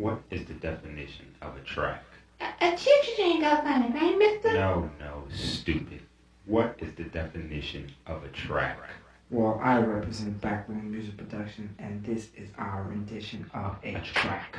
What is the definition of a track? A, a chip ain't go on it, right, mister? No, no, stupid. What is the definition of a track? Well, I represent Backroom Music Production, and this is our rendition of a, a track. track.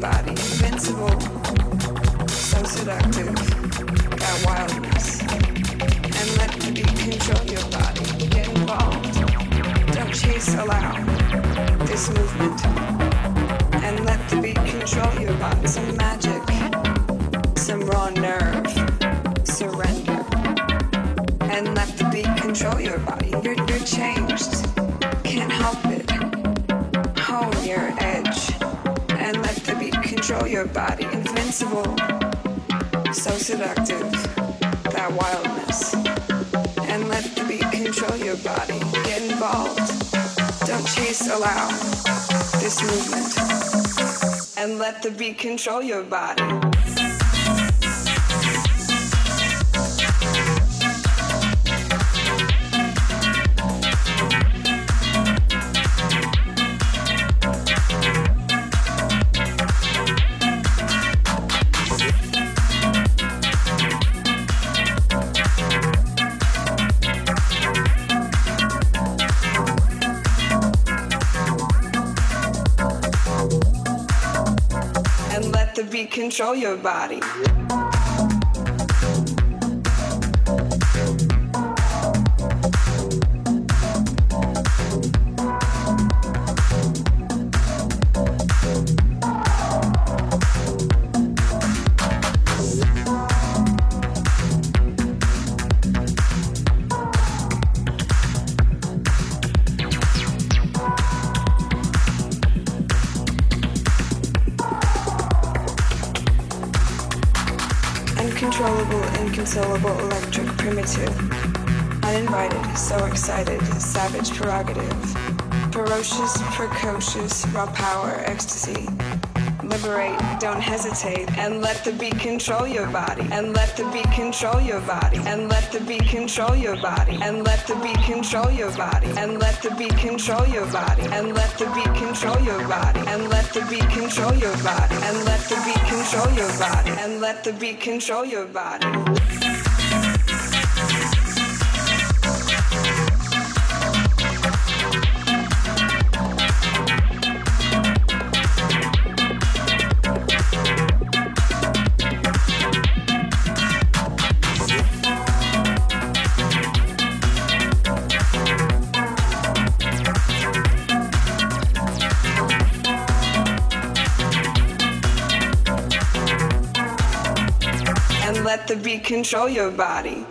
Body. Invincible. So seductive. That wildness. And let the beat control your body. Get involved. Don't chase, allow this movement. And let the beat control your body. Some magic. Your body. Invincible. So seductive. That wildness. And let the beat control your body. Get involved. Don't chase, allow this movement. And let the beat control your body. Control your body. Raw power, ecstasy. Liberate, don't hesitate, and let the beat control your body. And let the beat control your body. And let the beat control your body. And let the beat control your body. And let the beat control your body. And let the beat control your body. And let the beat control your body. And let the beat control your body. And let the beat control your body. Control your body.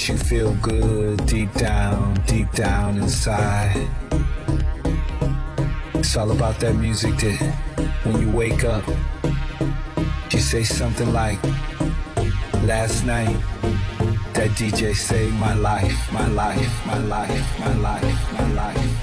Makes you feel good deep down, deep down inside. It's all about that music that when you wake up, you say something like, Last night, that DJ saved my life, my life, my life, my life, my life, my life,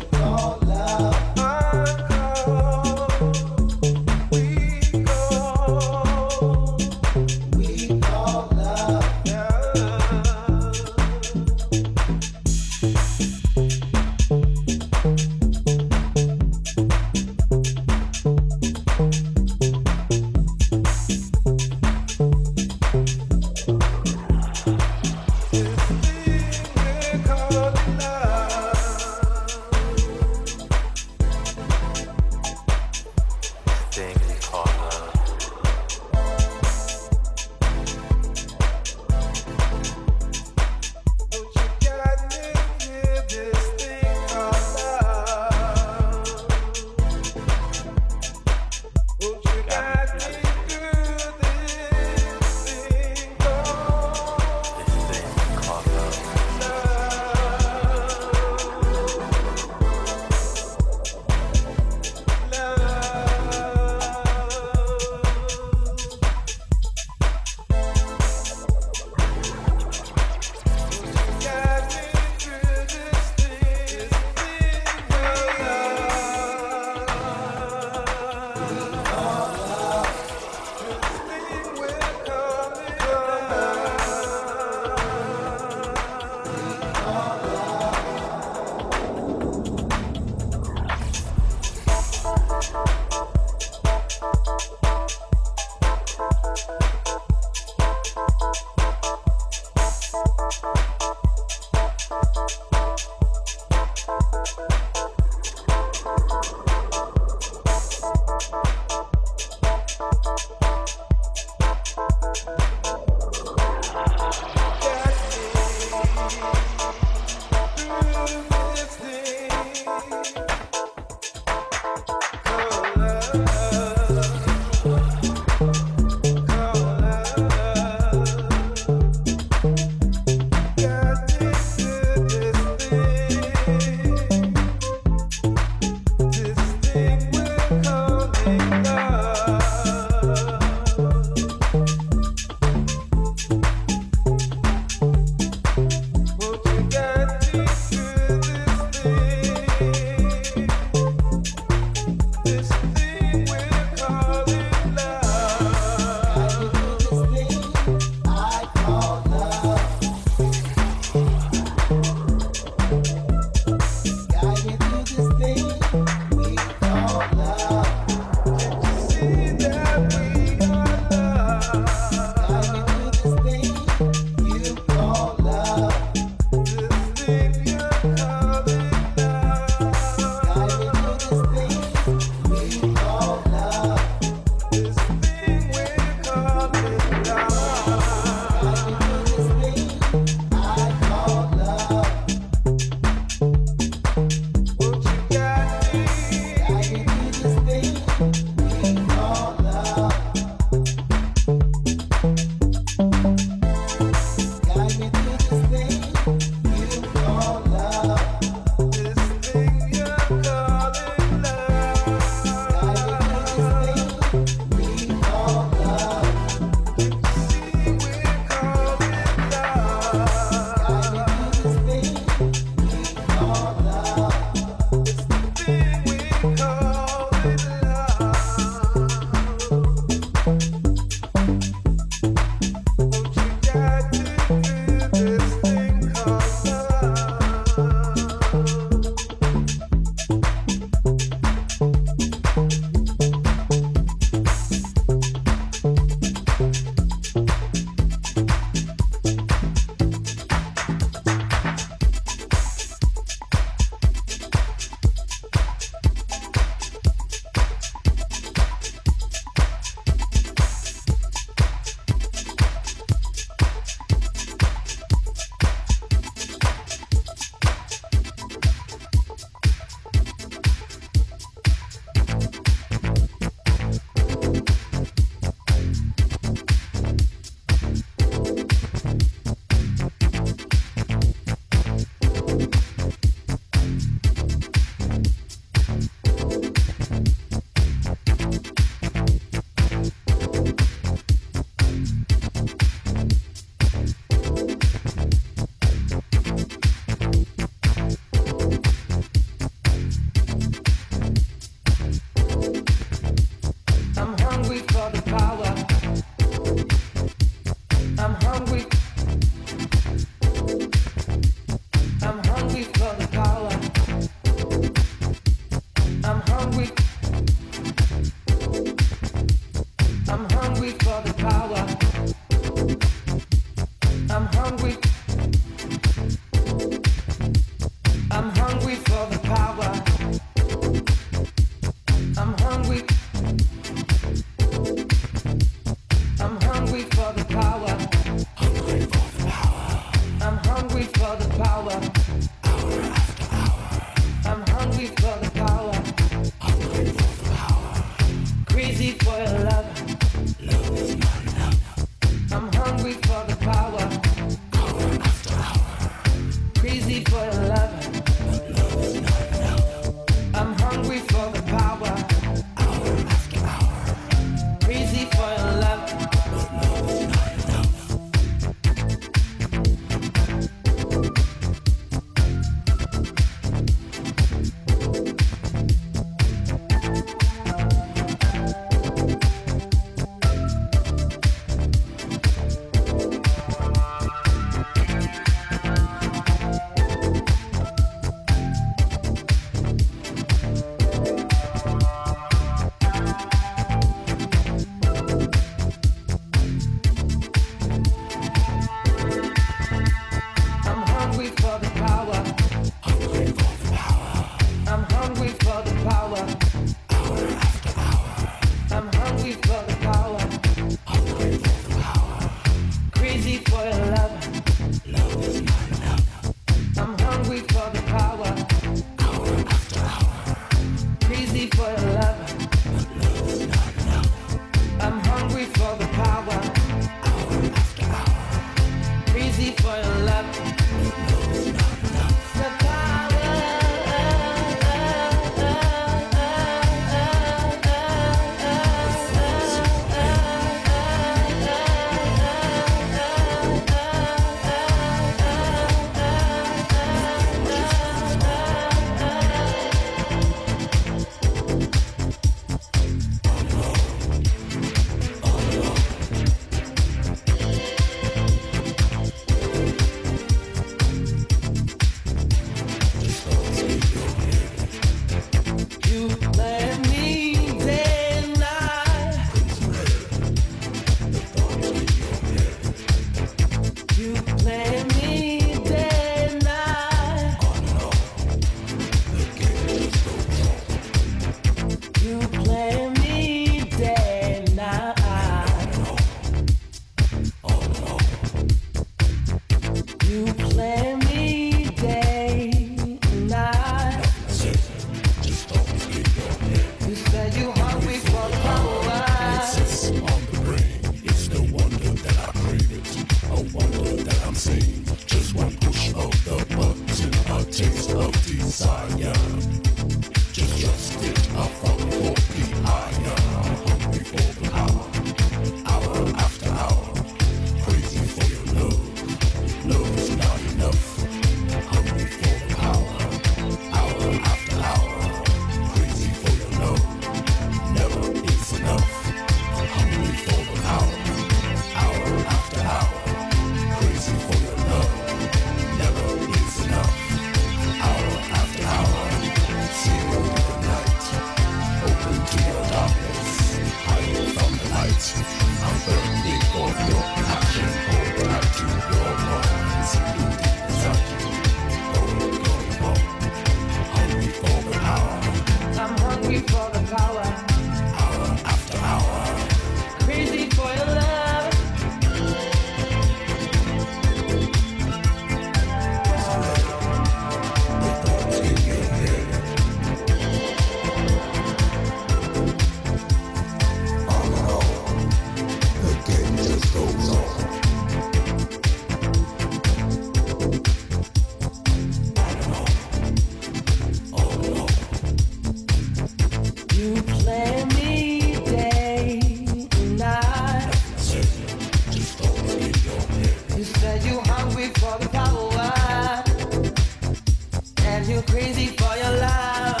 and you crazy for your love.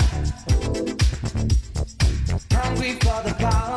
Hungry for the power.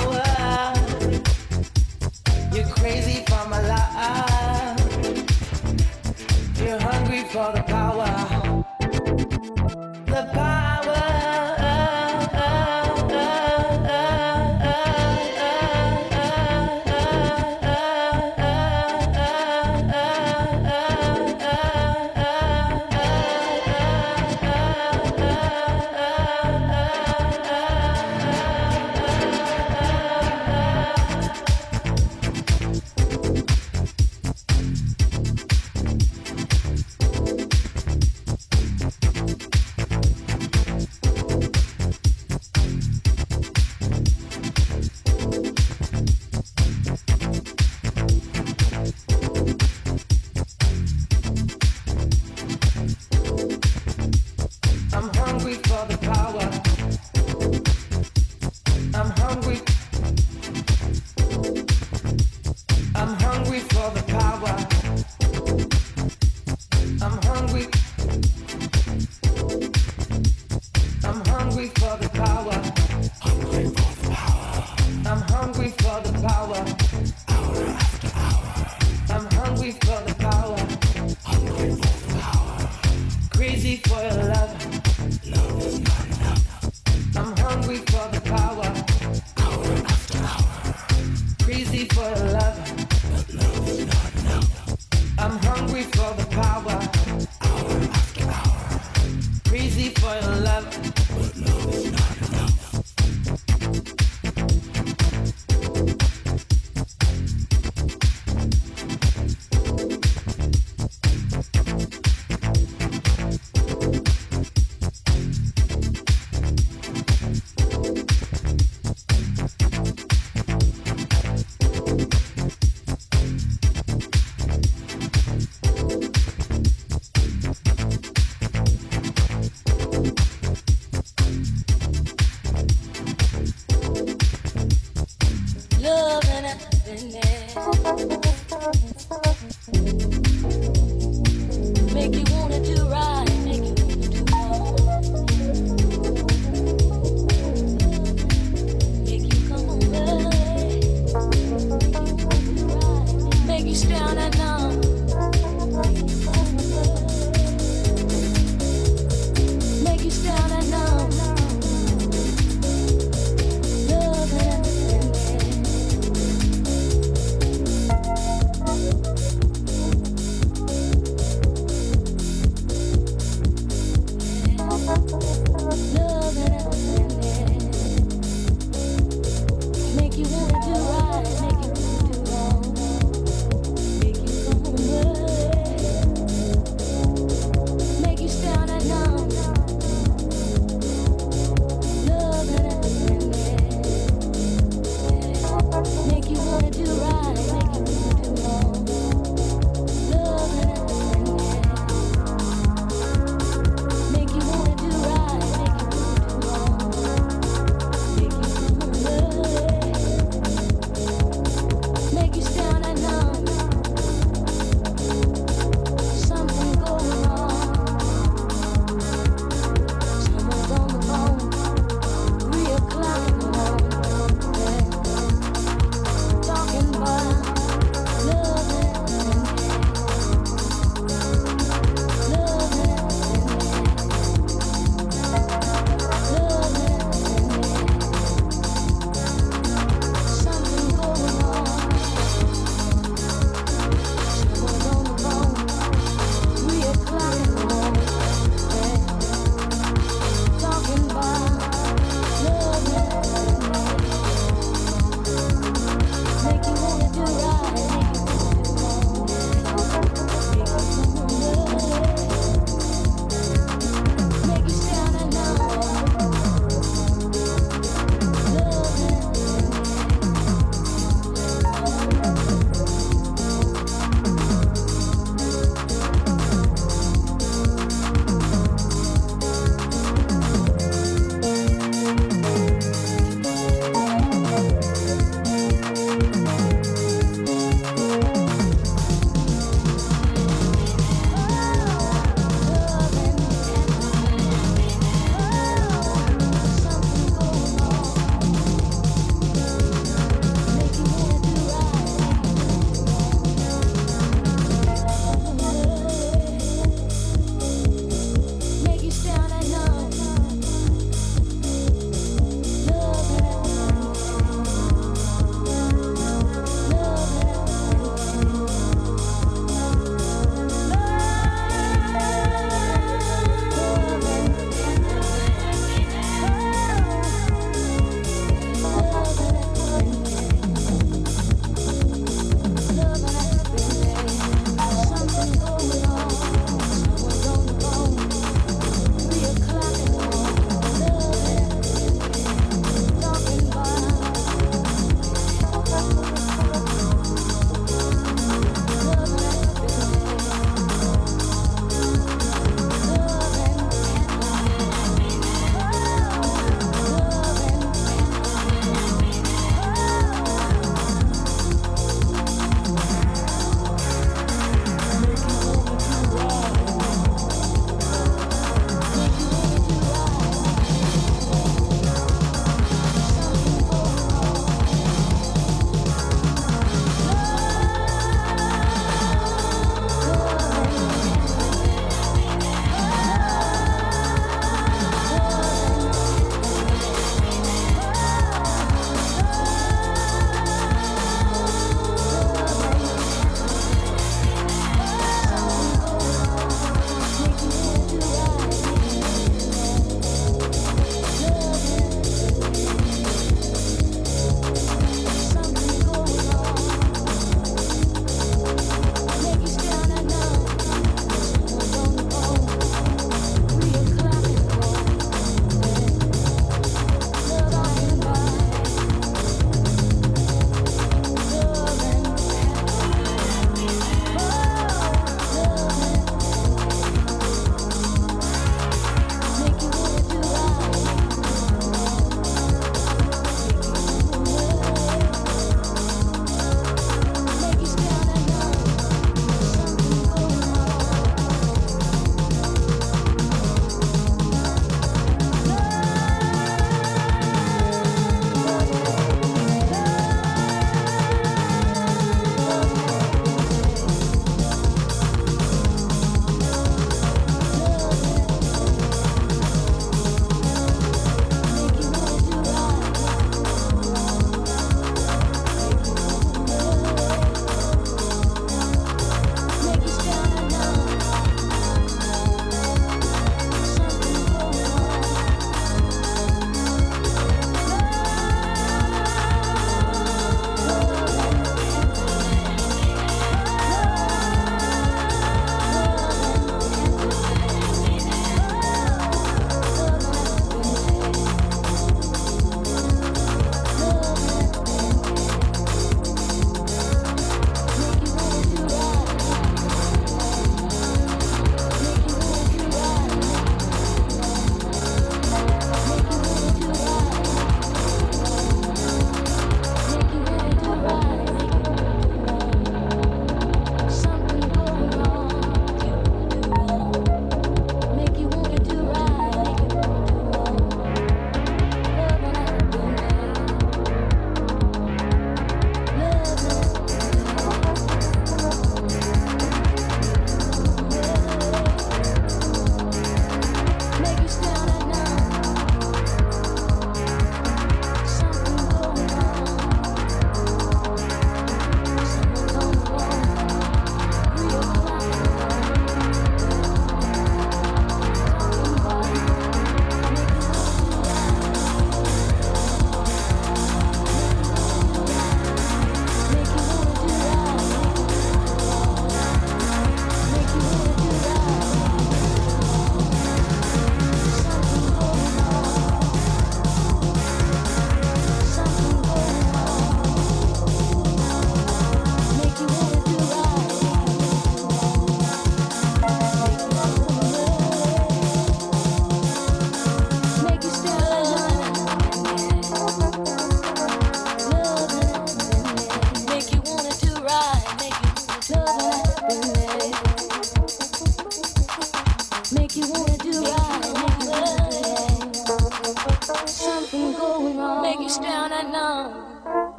Something going on. Make